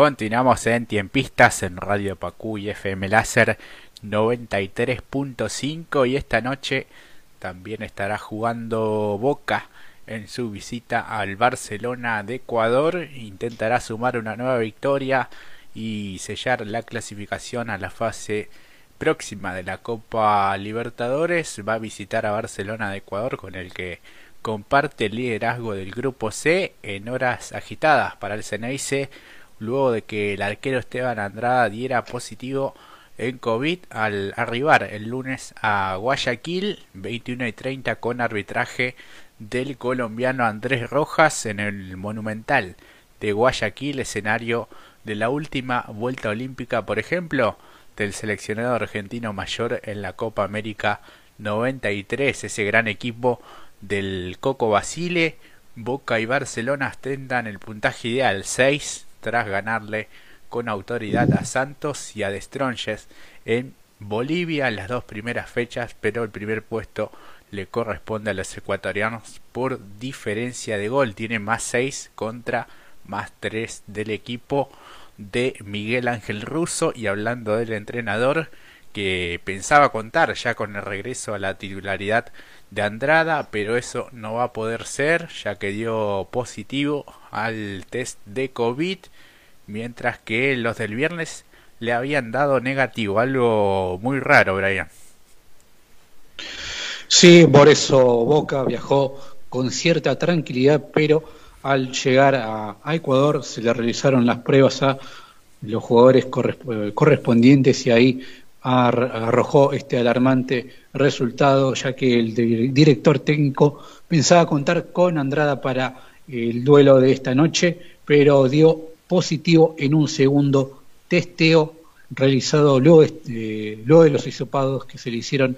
Continuamos en Tiempistas en Radio Pacú y FM Láser 93.5 y esta noche también estará jugando Boca en su visita al Barcelona de Ecuador. Intentará sumar una nueva victoria y sellar la clasificación a la fase próxima de la Copa Libertadores. Va a visitar a Barcelona de Ecuador con el que comparte el liderazgo del grupo C en horas agitadas para el Ceneice luego de que el arquero Esteban Andrada diera positivo en COVID al arribar el lunes a Guayaquil 21 y 30 con arbitraje del colombiano Andrés Rojas en el Monumental de Guayaquil, escenario de la última vuelta olímpica, por ejemplo, del seleccionado argentino mayor en la Copa América 93, ese gran equipo del Coco Basile, Boca y Barcelona ostentan el puntaje ideal 6 tras ganarle con autoridad a Santos y a Destronges en Bolivia en las dos primeras fechas, pero el primer puesto le corresponde a los ecuatorianos por diferencia de gol. Tiene más 6 contra más 3 del equipo de Miguel Ángel Russo y hablando del entrenador que pensaba contar ya con el regreso a la titularidad de Andrada, pero eso no va a poder ser ya que dio positivo al test de COVID, mientras que los del viernes le habían dado negativo, algo muy raro, Brian. Sí, por eso Boca viajó con cierta tranquilidad, pero al llegar a, Ecuador se le realizaron las pruebas a los jugadores correspondientes y ahí arrojó este alarmante resultado, ya que el director técnico pensaba contar con Andrada para el duelo de esta noche, pero dio positivo en un segundo testeo realizado luego, de los hisopados que se le hicieron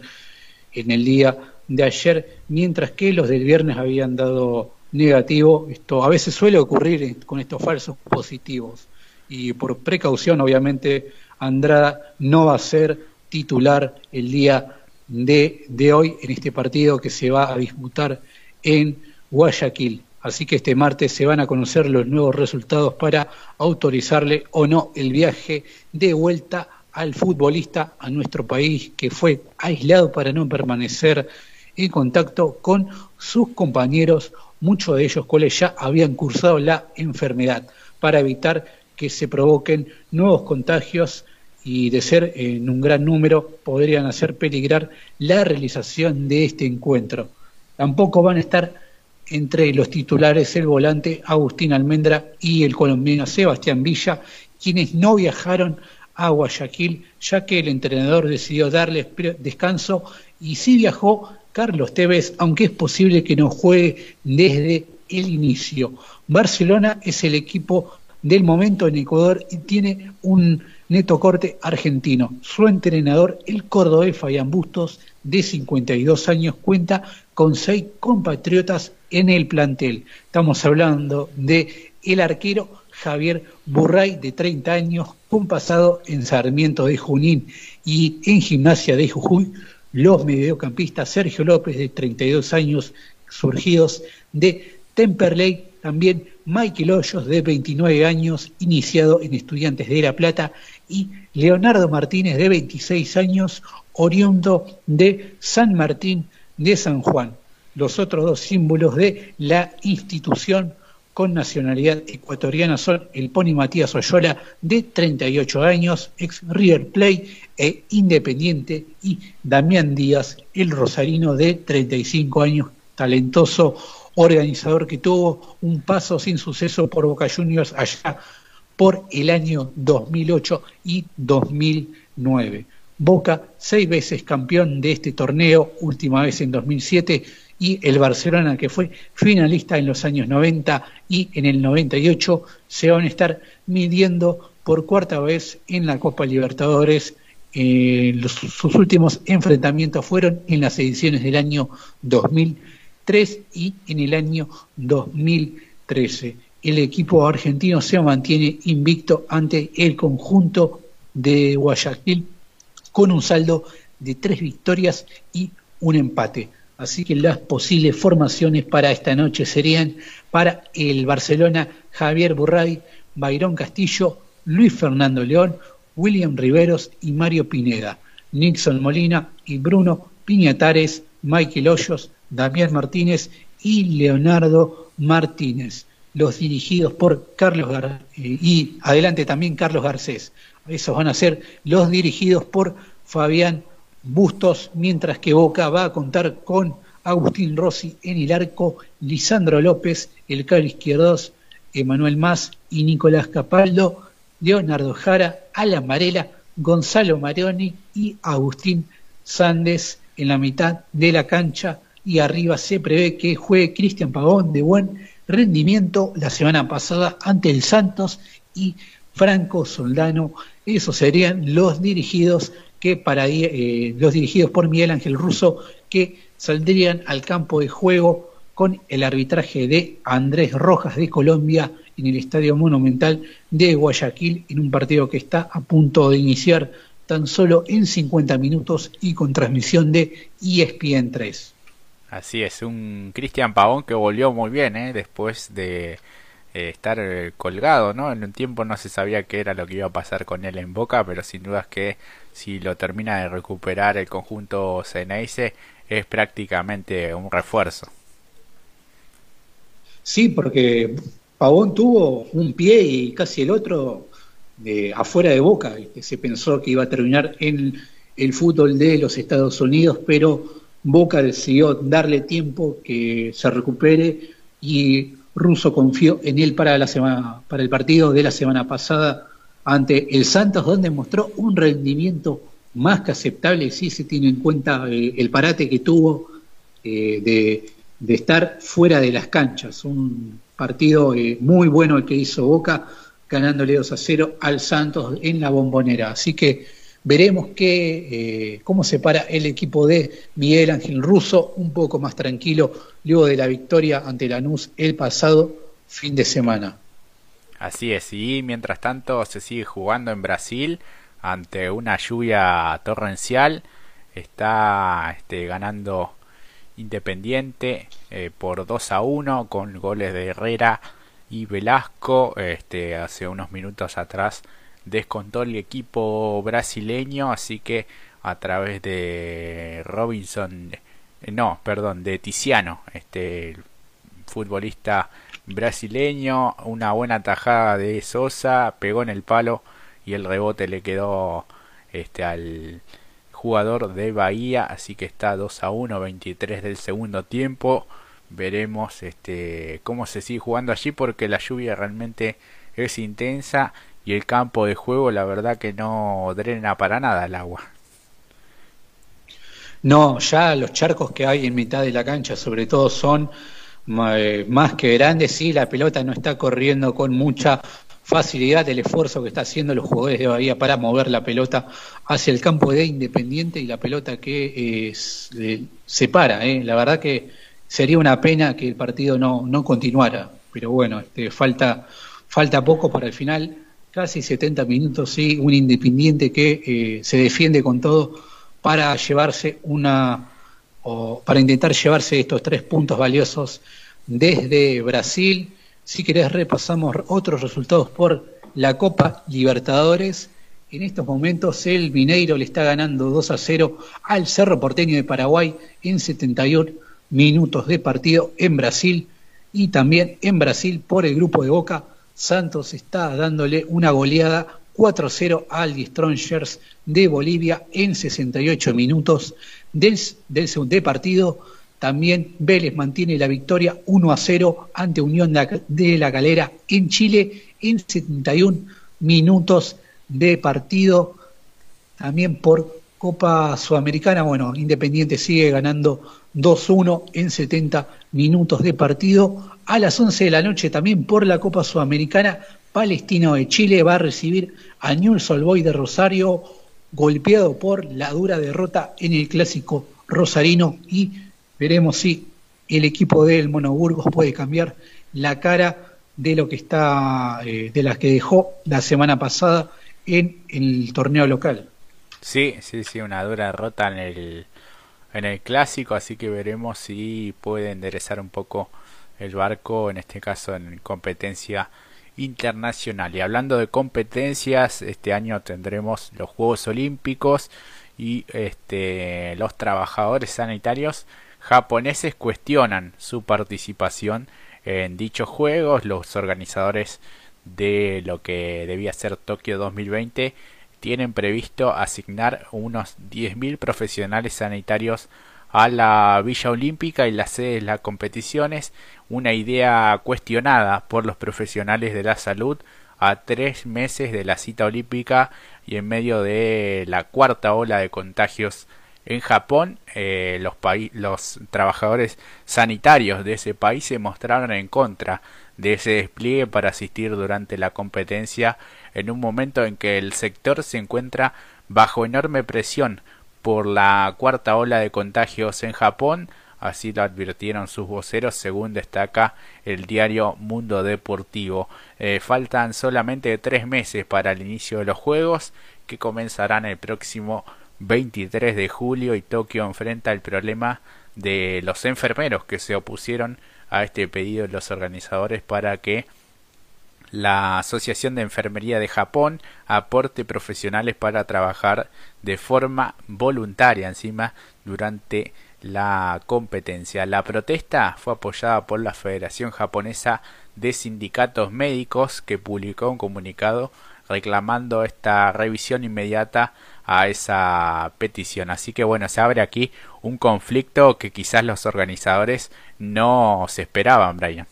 en el día de ayer, mientras que los del viernes habían dado negativo. Esto a veces suele ocurrir con estos falsos positivos y por precaución, obviamente, Andrada no va a ser titular el día de, hoy en este partido que se va a disputar en Guayaquil. Así que este martes se van a conocer los nuevos resultados para autorizarle o no el viaje de vuelta al futbolista a nuestro país que fue aislado para no permanecer en contacto con sus compañeros, muchos de ellos cuales ya habían cursado la enfermedad, para evitar que se provoquen nuevos contagios y de ser en un gran número podrían hacer peligrar la realización de este encuentro. Tampoco van a estar entre los titulares el volante Agustín Almendra y el colombiano Sebastián Villa, quienes no viajaron a Guayaquil, ya que el entrenador decidió darles descanso y sí viajó Carlos Tevez, aunque es posible que no juegue desde el inicio. Barcelona es el equipo del momento en Ecuador y tiene un neto corte argentino. Su entrenador, el cordobés Fabián Bustos, de 52 años, cuenta con seis compatriotas en el plantel. Estamos hablando de el arquero Javier Burray, de 30 años, con pasado en Sarmiento de Junín y en Gimnasia de Jujuy, los mediocampistas Sergio López, de 32 años, surgidos de Temperley, también Michael Hoyos, de 29 años, iniciado en Estudiantes de La Plata, y Leonardo Martínez, de 26 años, oriundo de San Martín de San Juan. Los otros dos símbolos de la institución con nacionalidad ecuatoriana son el Pony Matías Oyola, de 38 años, ex River Plate e Independiente, y Damián Díaz, el rosarino de 35 años, talentoso organizador que tuvo un paso sin suceso por Boca Juniors allá por el año 2008 y 2009. Boca, seis veces campeón de este torneo, última vez en 2007, y el Barcelona, que fue finalista en los años 90 y en el 98, se van a estar midiendo por cuarta vez en la Copa Libertadores. Eh, sus últimos enfrentamientos fueron en las ediciones del año 2003 y en el año 2013. El equipo argentino se mantiene invicto ante el conjunto de Guayaquil con un saldo de tres victorias y un empate. Así que las posibles formaciones para esta noche serían para el Barcelona Javier Burray, Bayrón Castillo, Luis Fernando León, William Riveros y Mario Pineda, Nixon Molina y Bruno Piñatares, Michael Hoyos, Damián Martínez y Leonardo Martínez, los dirigidos por Carlos Gar eh, y adelante también Carlos Garcés. Esos van a ser los dirigidos por Fabián Bustos, mientras que Boca va a contar con Agustín Rossi en el arco, Lisandro López, el caro izquierdos, Emanuel Más y Nicolás Capaldo, Leonardo Jara, Alan Varela, Gonzalo Marioni y Agustín Sández en la mitad de la cancha y arriba se prevé que juegue Cristian Pavón de buen rendimiento la semana pasada ante el Santos y Franco Soldano. Esos serían los dirigidos que para eh, los dirigidos por Miguel Ángel Russo que saldrían al campo de juego con el arbitraje de Andrés Rojas de Colombia en el Estadio Monumental de Guayaquil en un partido que está a punto de iniciar tan solo en 50 minutos y con transmisión de ESPN 3. Así es, un Cristian Pavón que volvió muy bien ¿eh? después de eh, estar eh, colgado, ¿no? En un tiempo no se sabía qué era lo que iba a pasar con él en Boca, pero sin duda es que si lo termina de recuperar el conjunto Ceneice es prácticamente un refuerzo. Sí, porque Pavón tuvo un pie y casi el otro de afuera de Boca. Se pensó que iba a terminar en el fútbol de los Estados Unidos, pero Boca decidió darle tiempo que se recupere y Russo confió en él para, la semana, para el partido de la semana pasada ante el Santos, donde mostró un rendimiento más que aceptable si se tiene en cuenta eh, el parate que tuvo eh, de, estar fuera de las canchas. Un partido eh, muy bueno el que hizo Boca, ganándole 2 a 0 al Santos en la bombonera. Así que veremos qué, cómo se para el equipo de Miguel Ángel Russo, un poco más tranquilo luego de la victoria ante Lanús el pasado fin de semana. Así es, y mientras tanto se sigue jugando en Brasil ante una lluvia torrencial. Está este, ganando Independiente eh, por 2 a 1 con goles de Herrera y Velasco. Este, hace unos minutos atrás descontó el equipo brasileño, así que a través de Robinson eh, no, perdón, de Tiziano, este futbolista brasileño, una buena tajada de Sosa, pegó en el palo y el rebote le quedó este al jugador de Bahía, así que está 2 a 1, 23 del segundo tiempo. Veremos este cómo se sigue jugando allí porque la lluvia realmente es intensa y el campo de juego la verdad que no drena para nada el agua. No, ya los charcos que hay en mitad de la cancha sobre todo son eh, más que grandes, sí, la pelota no está corriendo con mucha facilidad el esfuerzo que está haciendo los jugadores de Bahía para mover la pelota hacia el campo de Independiente y la pelota que eh, se para. Eh. La verdad que sería una pena que el partido no, no continuara, pero bueno, este, falta, falta poco para el final, casi 70 minutos, sí, un Independiente que se defiende con todo para llevarse una o para intentar llevarse estos tres puntos valiosos desde Brasil. Si querés repasamos otros resultados por la Copa Libertadores. En estos momentos el Mineiro le está ganando 2 a 0 al Cerro Porteño de Paraguay en 71 minutos de partido en Brasil y también en Brasil por el grupo de Boca. Santos está dándole una goleada 4-0 al Strongers de Bolivia en 68 minutos del, segundo partido. También Vélez mantiene la victoria 1 0 ante Unión de la Galera en Chile en 71 minutos de partido. También por Copa Sudamericana, bueno, Independiente sigue ganando 2-1 en 70 minutos de partido. A las 11 de la noche también por la Copa Sudamericana, Palestino de Chile va a recibir a Newell's Old de Rosario, golpeado por la dura derrota en el clásico rosarino y veremos si el equipo del Monoburgos puede cambiar la cara de lo que está, eh, de las que dejó la semana pasada en el torneo local. Sí, sí, sí, una dura derrota en el, en el clásico, así que veremos si puede enderezar un poco el barco, en este caso en competencia internacional. Y hablando de competencias, este año tendremos los Juegos Olímpicos y este, los trabajadores sanitarios japoneses cuestionan su participación en dichos juegos. Los organizadores de lo que debía ser Tokio 2020 tienen previsto asignar unos 10.000 profesionales sanitarios a la Villa Olímpica y la sede de las competiciones, una idea cuestionada por los profesionales de la salud a tres meses de la cita olímpica y en medio de la cuarta ola de contagios en Japón, eh, los trabajadores sanitarios de ese país se mostraron en contra de ese despliegue para asistir durante la competencia en un momento en que el sector se encuentra bajo enorme presión por la cuarta ola de contagios en Japón, así lo advirtieron sus voceros según destaca el diario Mundo Deportivo. Eh, faltan solamente tres meses para el inicio de los Juegos que comenzarán el próximo 23 de julio y Tokio enfrenta el problema de los enfermeros que se opusieron a este pedido de los organizadores para que la Asociación de Enfermería de Japón aporte profesionales para trabajar de forma voluntaria encima durante la competencia. La protesta fue apoyada por la Federación Japonesa de Sindicatos Médicos que publicó un comunicado reclamando esta revisión inmediata a esa petición. Así que bueno, se abre aquí un conflicto que quizás los organizadores no se esperaban, Brian.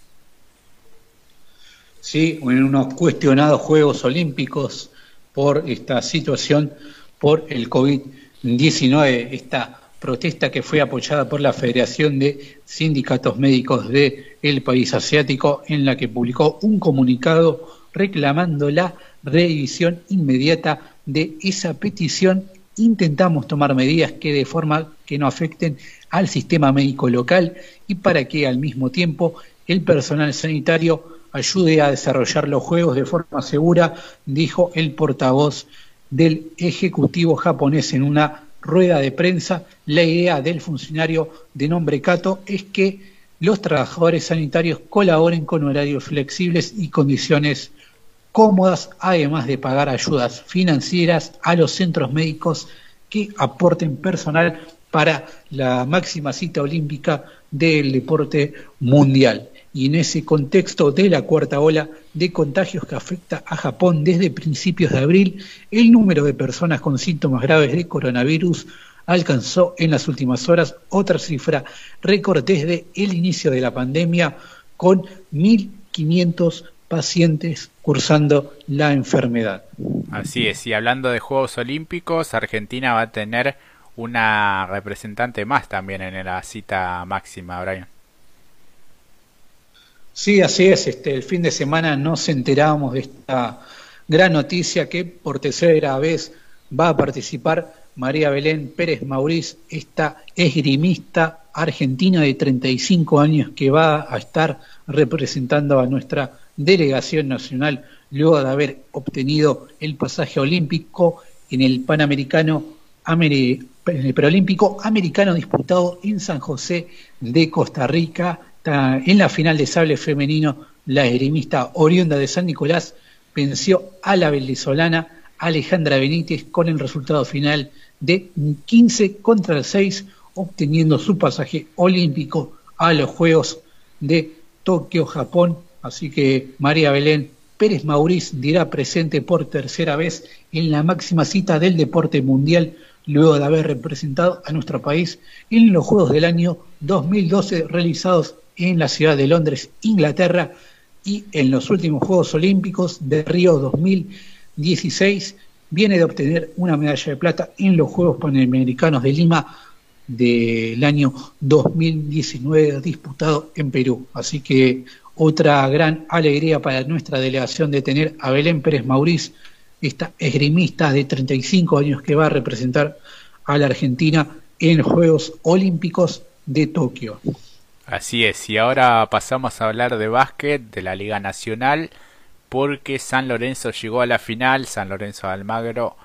Sí, en unos cuestionados Juegos Olímpicos por esta situación, por el COVID-19, esta protesta que fue apoyada por la Federación de Sindicatos Médicos del el país asiático, en la que publicó un comunicado reclamando la revisión inmediata de esa petición. Intentamos tomar medidas que de forma que no afecten al sistema médico local y para que al mismo tiempo el personal sanitario ayude a desarrollar los juegos de forma segura, dijo el portavoz del Ejecutivo japonés en una rueda de prensa. La idea del funcionario de nombre Kato es que los trabajadores sanitarios colaboren con horarios flexibles y condiciones cómodas, además de pagar ayudas financieras a los centros médicos que aporten personal para la máxima cita olímpica del deporte mundial y en ese contexto de la cuarta ola de contagios que afecta a Japón desde principios de abril, el número de personas con síntomas graves de coronavirus alcanzó en las últimas horas otra cifra récord desde el inicio de la pandemia con 1.500 pacientes cursando la enfermedad. Así es, y hablando de Juegos Olímpicos, Argentina va a tener una representante más también en la cita máxima, Brian. Sí, así es. Este, el fin de semana nos enteramos de esta gran noticia que por tercera vez va a participar María Belén Pérez Mauriz, esta esgrimista argentina de 35 años que va a estar representando a nuestra delegación nacional luego de haber obtenido el pasaje olímpico en el Panamericano en el Preolímpico americano disputado en San José de Costa Rica en la final de sable femenino, la esgrimista oriunda de San Nicolás venció a la venezolana Alejandra Benítez con el resultado final de 15 contra 6, obteniendo su pasaje olímpico a los Juegos de Tokio, Japón. Así que María Belén Pérez Mauriz dirá presente por tercera vez en la máxima cita del deporte mundial luego de haber representado a nuestro país en los Juegos del año 2012 realizados en la ciudad de Londres, Inglaterra, y en los últimos Juegos Olímpicos de Río 2016 viene de obtener una medalla de plata en los Juegos Panamericanos de Lima del año 2019 disputado en Perú. Así que otra gran alegría para nuestra delegación de tener a Belén Pérez Mauriz, esta esgrimista de 35 años que va a representar a la Argentina en Juegos Olímpicos de Tokio. Así es, y ahora pasamos a hablar de básquet de la Liga Nacional porque San Lorenzo llegó a la final, San Lorenzo de Almagro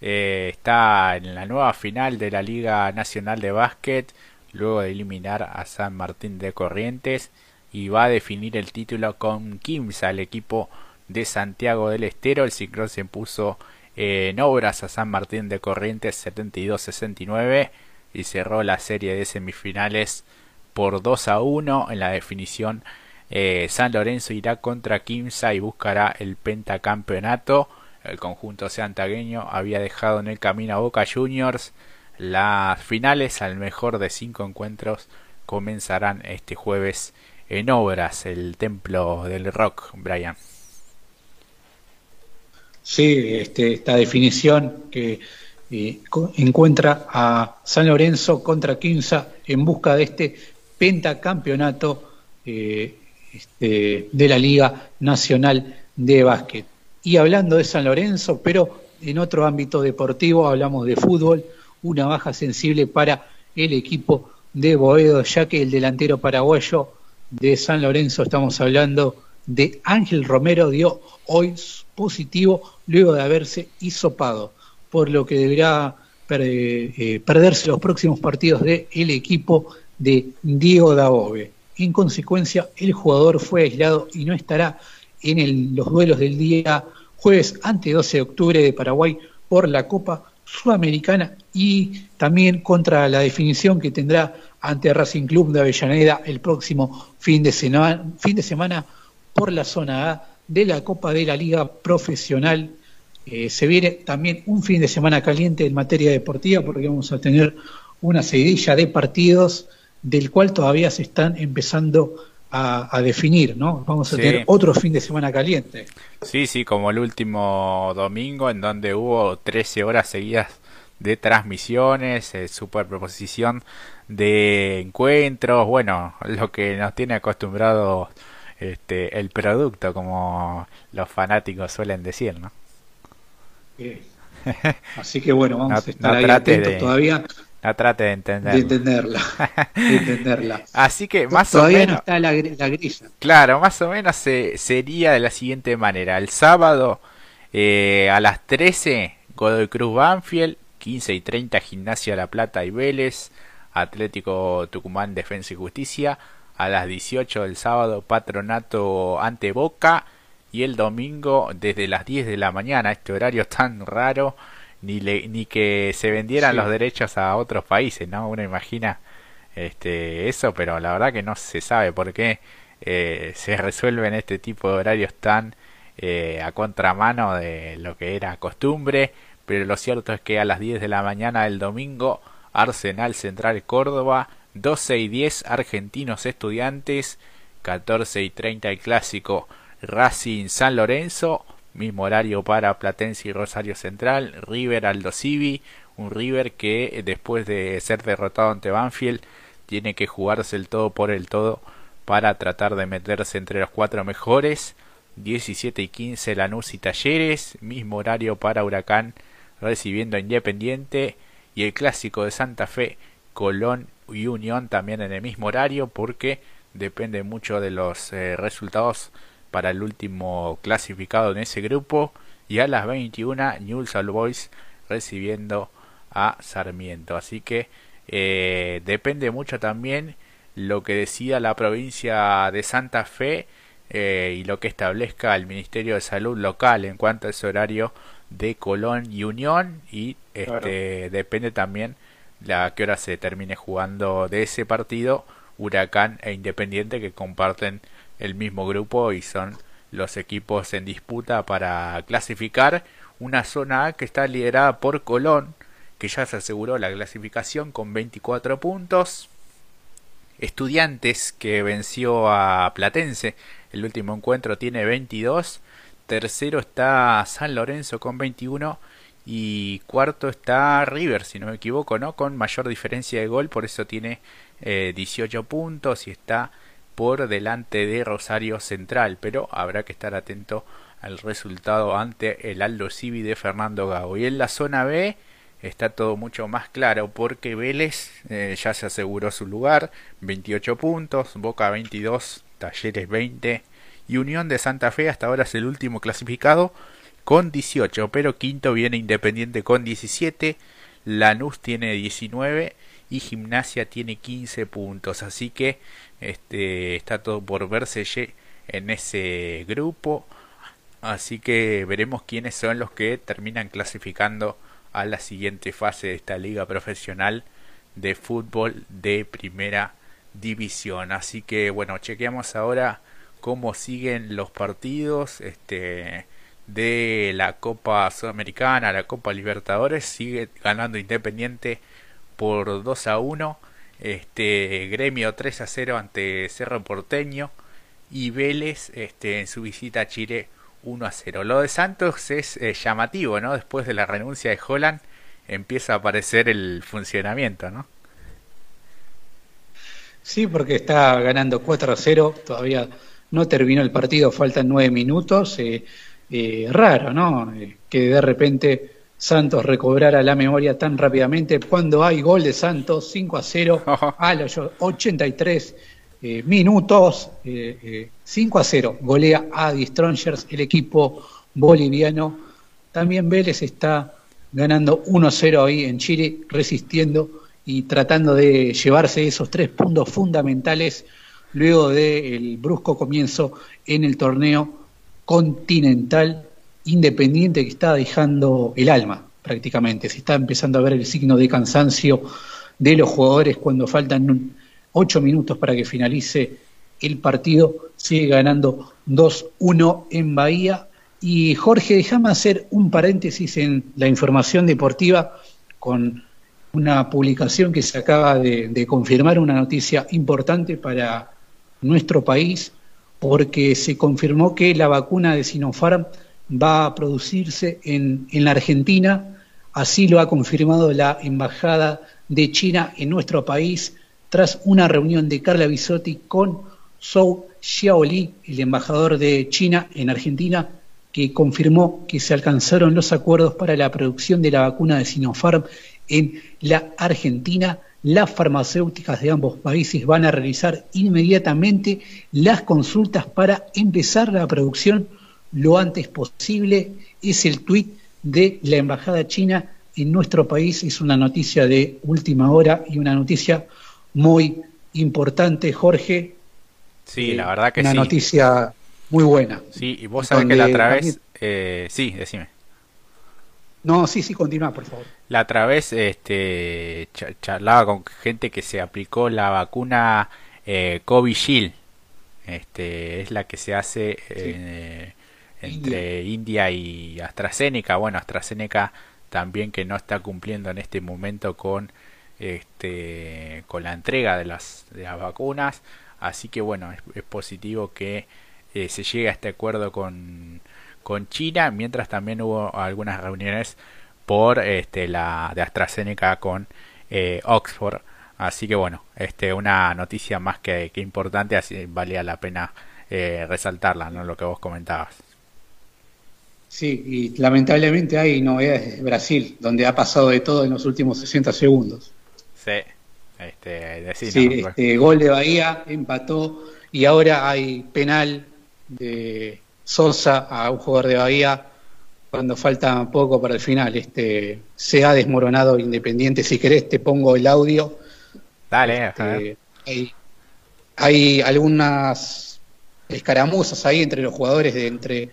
eh, está en la nueva final de la Liga Nacional de Básquet luego de eliminar a San Martín de Corrientes y va a definir el título con Kimsa, el equipo de Santiago del Estero. El Ciclón se impuso en obras a San Martín de Corrientes 72-69 y cerró la serie de semifinales por 2 a 1 en la definición. Eh, San Lorenzo irá contra Quimsa y buscará el pentacampeonato. El conjunto santagueño había dejado en el camino a Boca Juniors. Las finales al mejor de cinco encuentros comenzarán este jueves en obras, el templo del rock, Brian. Sí, este, esta definición que eh, encuentra a San Lorenzo contra Quinza en busca de este pentacampeonato eh, este, de la Liga Nacional de Básquet. Y hablando de San Lorenzo, pero en otro ámbito deportivo, hablamos de fútbol, una baja sensible para el equipo de Boedo, ya que el delantero paraguayo de San Lorenzo, estamos hablando de Ángel Romero, dio hoy positivo luego de haberse hisopado, por lo que deberá eh, perderse los próximos partidos del equipo de Diego Dabove. En consecuencia, el jugador fue aislado y no estará en los duelos del día jueves ante 12 de octubre de Paraguay por la Copa Sudamericana y también contra la definición que tendrá ante Racing Club de Avellaneda el próximo fin de semana, fin de semana por la zona A de la Copa de la Liga Profesional. Eh, se viene también un fin de semana caliente en materia deportiva porque vamos a tener una seguidilla de partidos del cual todavía se están empezando a, definir, ¿no? Vamos a tener otro fin de semana caliente. Sí, sí, como el último domingo en donde hubo 13 horas seguidas de transmisiones, eh, superproposición de encuentros, bueno, lo que nos tiene acostumbrado este, el producto, como los fanáticos suelen decir, ¿no? Así que bueno, vamos a estar ahí atentos todavía. No trate de entenderla. De entenderla. de entenderla. Así que más Todavía o menos. no está la, la grilla. Claro, más o menos se, sería de la siguiente manera. El sábado eh, a las 13, Godoy Cruz Banfield. 15 y 30, Gimnasia La Plata y Vélez. Atlético Tucumán Defensa y Justicia. A las 18 del sábado, Patronato ante Boca. Y el domingo, desde las 10 de la mañana, este horario tan raro ni, ni que se vendieran los derechos a otros países, ¿no? Uno imagina este, eso, pero la verdad que no se sabe por qué eh, se resuelven este tipo de horarios tan eh, a contramano de lo que era costumbre, pero lo cierto es que a las 10 de la mañana del domingo, Arsenal Central Córdoba, 12 y 10 Argentinos Estudiantes, 14 y 30 el clásico Racing San Lorenzo, Mismo horario para Platense y Rosario Central, River Aldo Civi, un River que después de ser derrotado ante Banfield tiene que jugarse el todo por el todo para tratar de meterse entre los cuatro mejores. 17 y 15 Lanús y Talleres, mismo horario para Huracán recibiendo Independiente y el clásico de Santa Fe, Colón y Unión también en el mismo horario porque depende mucho de los eh, resultados para el último clasificado en ese grupo. Y a las 21 Newell's Old Boys recibiendo a Sarmiento. Así que eh, depende mucho también lo que decida la provincia de Santa Fe eh, y lo que establezca el Ministerio de Salud local en cuanto a ese horario de Colón y Unión. Y este, depende también a qué hora se termine jugando de ese partido Huracán e Independiente que comparten el mismo grupo y son los equipos en disputa para clasificar una zona A que está liderada por Colón, que ya se aseguró la clasificación con 24 puntos. Estudiantes que venció a Platense, el último encuentro tiene 22. Tercero está San Lorenzo con 21 y cuarto está River, si no me equivoco, ¿no? Con mayor diferencia de gol, por eso tiene 18 eh, puntos y está por delante de Rosario Central, pero habrá que estar atento al resultado ante el Aldo Civi de Fernando Gago. Y en la zona B está todo mucho más claro porque Vélez eh, ya se aseguró su lugar, 28 puntos, Boca 22, Talleres 20 y Unión de Santa Fe hasta ahora es el último clasificado con 18, pero quinto viene Independiente con 17, Lanús tiene 19 y Gimnasia tiene 15 puntos, así que este, está todo por verse en ese grupo. Así que veremos quiénes son los que terminan clasificando a la siguiente fase de esta liga profesional de fútbol de primera división. Así que bueno, chequeamos ahora cómo siguen los partidos este, de la Copa Sudamericana, la Copa Libertadores. Sigue ganando Independiente por 2 a 1. Este, Gremio 3 a 0 ante Cerro Porteño. Y Vélez este, en su visita a Chile 1 a 0. Lo de Santos es eh, llamativo, ¿no? Después de la renuncia de Holland empieza a aparecer el funcionamiento, ¿no? Sí, porque está ganando 4 a 0, todavía no terminó el partido, faltan 9 minutos. Eh, eh, raro, ¿no? que de repente Santos recobrara la memoria tan rápidamente cuando hay gol de Santos 5 a 0 a los 83 eh, minutos, eh, 5 eh, a 0, golea a The Strongers, el equipo boliviano. También Vélez está ganando 1 a 0 ahí en Chile, resistiendo y tratando de llevarse esos tres puntos fundamentales luego del brusco comienzo en el torneo continental independiente que está dejando el alma prácticamente. Se está empezando a ver el signo de cansancio de los jugadores cuando faltan ocho minutos para que finalice el partido, sigue ganando 2-1 en Bahía. Y Jorge, déjame hacer un paréntesis en la información deportiva con una publicación que se acaba de, confirmar, una noticia importante para nuestro país, porque se confirmó que la vacuna de Sinopharm va a producirse en, en la Argentina, así lo ha confirmado la Embajada de China en nuestro país tras una reunión de Carla Bisotti con Zhou Xiaoli, el embajador de China en Argentina, que confirmó que se alcanzaron los acuerdos para la producción de la vacuna de Sinopharm en la Argentina. Las farmacéuticas de ambos países van a realizar inmediatamente las consultas para empezar la producción lo antes posible. Es el tuit de la Embajada China en nuestro país. Es una noticia de última hora y una noticia muy importante, Jorge. Sí, la verdad que una sí. Una noticia muy buena. Sí, y vos sabés que la otra vez... Eh, sí, decime. No, sí, sí, continúa, por favor. La otra vez este, charlaba con gente que se aplicó la vacuna eh, Covishield. Este, es la que se hace eh, entre India. Y AstraZeneca. Bueno, AstraZeneca también que no está cumpliendo en este momento con este, con la entrega de las, de las vacunas. Así que bueno, es, positivo que eh, se llegue a este acuerdo con, con China, mientras también hubo algunas reuniones por este, la de AstraZeneca con eh, Oxford. Así que bueno, este, una noticia más que, que importante, así valía la pena eh, resaltarla, ¿no? lo que vos comentabas. Sí, y lamentablemente hay novedades de Brasil, donde ha pasado de todo en los últimos 60 segundos. Sí, este, sí, este, gol de Bahía, empató y ahora hay penal de Sosa a un jugador de Bahía cuando falta poco para el final. Este, se ha desmoronado Independiente. Si querés te pongo el audio. Dale, este, hay, hay, algunas escaramuzas ahí entre los jugadores de entre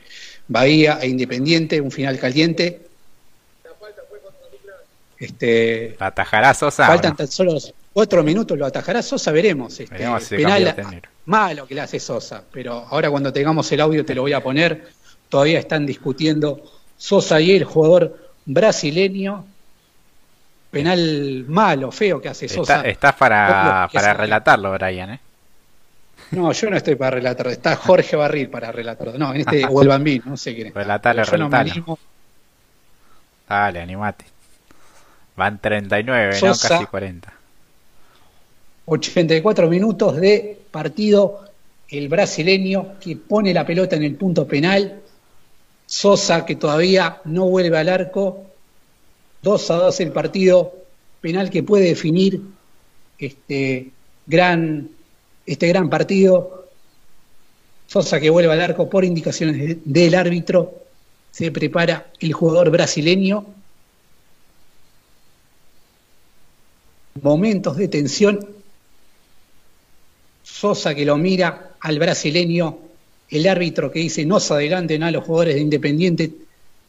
Bahía e Independiente, un final caliente. Este, ¿La atajará Sosa? Faltan tan solo cuatro minutos, lo atajará Sosa, veremos. Este, penal malo que le hace Sosa, pero ahora cuando tengamos el audio te lo voy a poner. Todavía están discutiendo Sosa y el jugador brasileño. Penal malo, feo que hace Sosa. Estás para, para relatarlo, Brian, ¿eh? No, yo no estoy para relatar. Está Jorge Barril para relatarlo. No, en este o el Bambín, no sé quién es. Relatalo, relatalo. Dale, animate. Van 39, ¿no? Casi 40. 84 minutos de partido. El brasileño que pone la pelota en el punto penal. Sosa que todavía no vuelve al arco. 2 a 2 el partido. Penal que puede definir este gran, este gran partido. Sosa que vuelve al arco por indicaciones del árbitro. Se prepara el jugador brasileño momentos de tensión. Sosa que lo mira al brasileño el árbitro que dice no se adelanten a los jugadores de Independiente,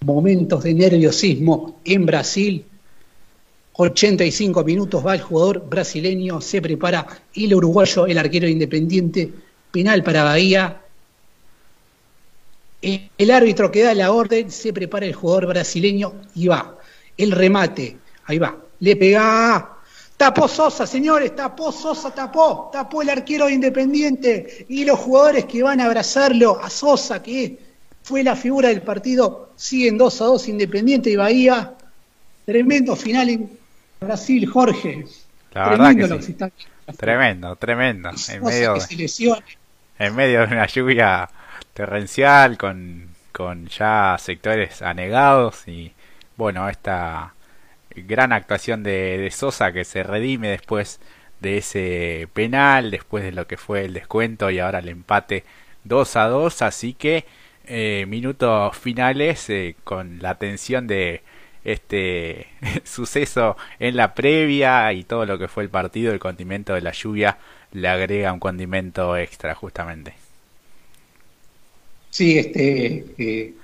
momentos de nerviosismo en Brasil, 85 minutos va el jugador brasileño, se prepara el uruguayo, el arquero Independiente, penal para Bahía. El árbitro que da la orden, se prepara el jugador brasileño y va. El remate, ahí va, le pega. Tapó Sosa, señores, tapó Sosa, tapó, tapó el arquero Independiente y los jugadores que van a abrazarlo a Sosa, que fue la figura del partido, siguen 2 a 2 Independiente y Bahía. Tremendo final Brasil, Jorge. La verdad que sí. Tremendo, tremendo. En medio, de, en medio de una lluvia torrencial con, con ya sectores anegados y bueno, esta gran actuación de, de, Sosa que se redime después de ese penal, después de lo que fue el descuento y ahora el empate 2 a 2, así que eh, minutos finales eh, con la tensión de este suceso en la previa y todo lo que fue el partido, el condimento de la lluvia le agrega un condimento extra justamente. Sí, este eh,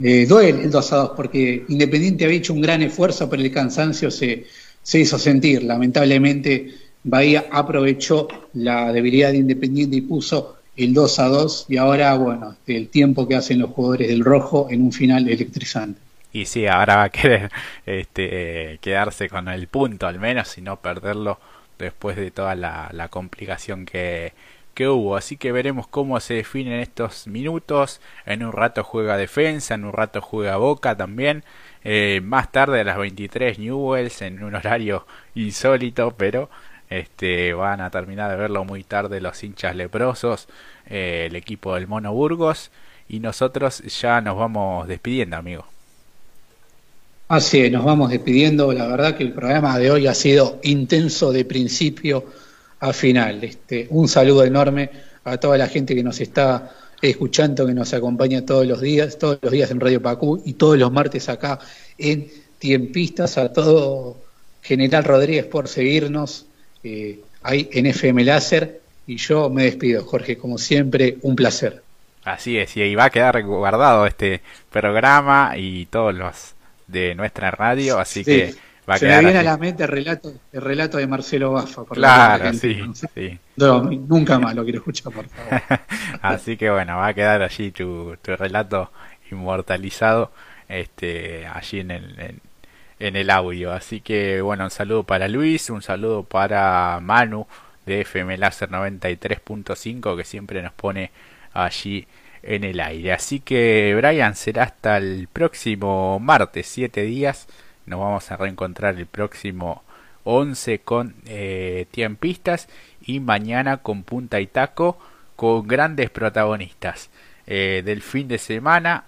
eh duele el 2 a 2 porque Independiente había hecho un gran esfuerzo, pero el cansancio se, se hizo sentir. Lamentablemente Bahía aprovechó la debilidad de Independiente y puso el 2 a 2 y ahora, bueno, este, el tiempo que hacen los jugadores del rojo en un final electrizante. Y sí, ahora va a querer este, quedarse con el punto al menos y no perderlo después de toda la, la complicación que, que hubo. Así que veremos cómo se definen estos minutos. En un rato juega defensa, en un rato juega Boca también. Eh, más tarde a las 23 Newells en un horario insólito, pero este, van a terminar de verlo muy tarde los hinchas leprosos, eh, el equipo del Mono Burgos. Y nosotros ya nos vamos despidiendo, amigos. Así es, nos vamos despidiendo. La verdad que el programa de hoy ha sido intenso de principio a final. Este, un saludo enorme a toda la gente que nos está escuchando, que nos acompaña todos los días, todos los días en Radio Pacú y todos los martes acá en Tiempistas, a todo General Rodríguez por seguirnos eh, ahí en FM Láser. Y yo me despido, Jorge, como siempre, un placer. Así es, y va a quedar guardado este programa y todos los de nuestra radio, así que va a Se me viene a la mente el relato, el relato de Marcelo Bafa. claro, sí, sí. nunca más lo quiero escuchar, por favor. así que bueno, va a quedar allí tu, tu relato inmortalizado este allí en el, en, el audio. Así que bueno, un saludo para Luis, un saludo para Manu de FM Láser 93.5 que siempre nos pone allí en el aire. Así que Brian será hasta el próximo martes, 7 días. Nos vamos a reencontrar el próximo 11 con eh, tiempistas y mañana con punta y taco con grandes protagonistas. Eh, del fin de semana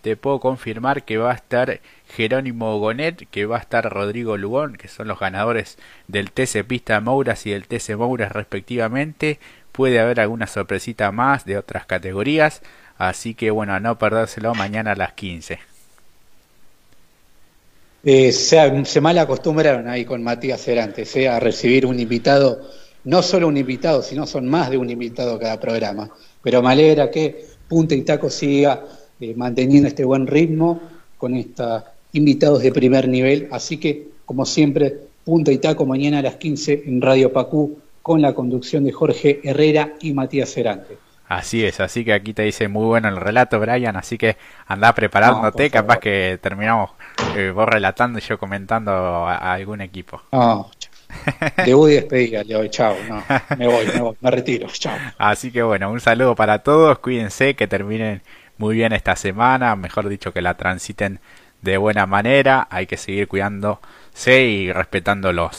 te puedo confirmar que va a estar Jerónimo Gonet, que va a estar Rodrigo Lugón, que son los ganadores del TC Pista Mouras y del TC Mouras respectivamente. Puede haber alguna sorpresita más de otras categorías. Así que bueno, a no perdérselo mañana a las 15. Eh, se, se, mal acostumbraron ahí con Matías Cerantes eh, a recibir un invitado, no solo un invitado, sino son más de un invitado cada programa. Pero me alegra que Punta y Taco siga eh, manteniendo este buen ritmo con estos invitados de primer nivel. Así que, como siempre, Punta y Taco mañana a las 15 en Radio Pacú con la conducción de Jorge Herrera y Matías Cerantes. Así es, así que aquí te dice muy bueno el relato, Brian, así que anda preparándote, capaz que terminamos eh, vos relatando y yo comentando a, algún equipo. No, debut y despedida, le chao, no, me voy, me voy, me retiro, chao. Así que bueno, un saludo para todos, cuídense, que terminen muy bien esta semana, mejor dicho que la transiten de buena manera, hay que seguir cuidándose y respetando los,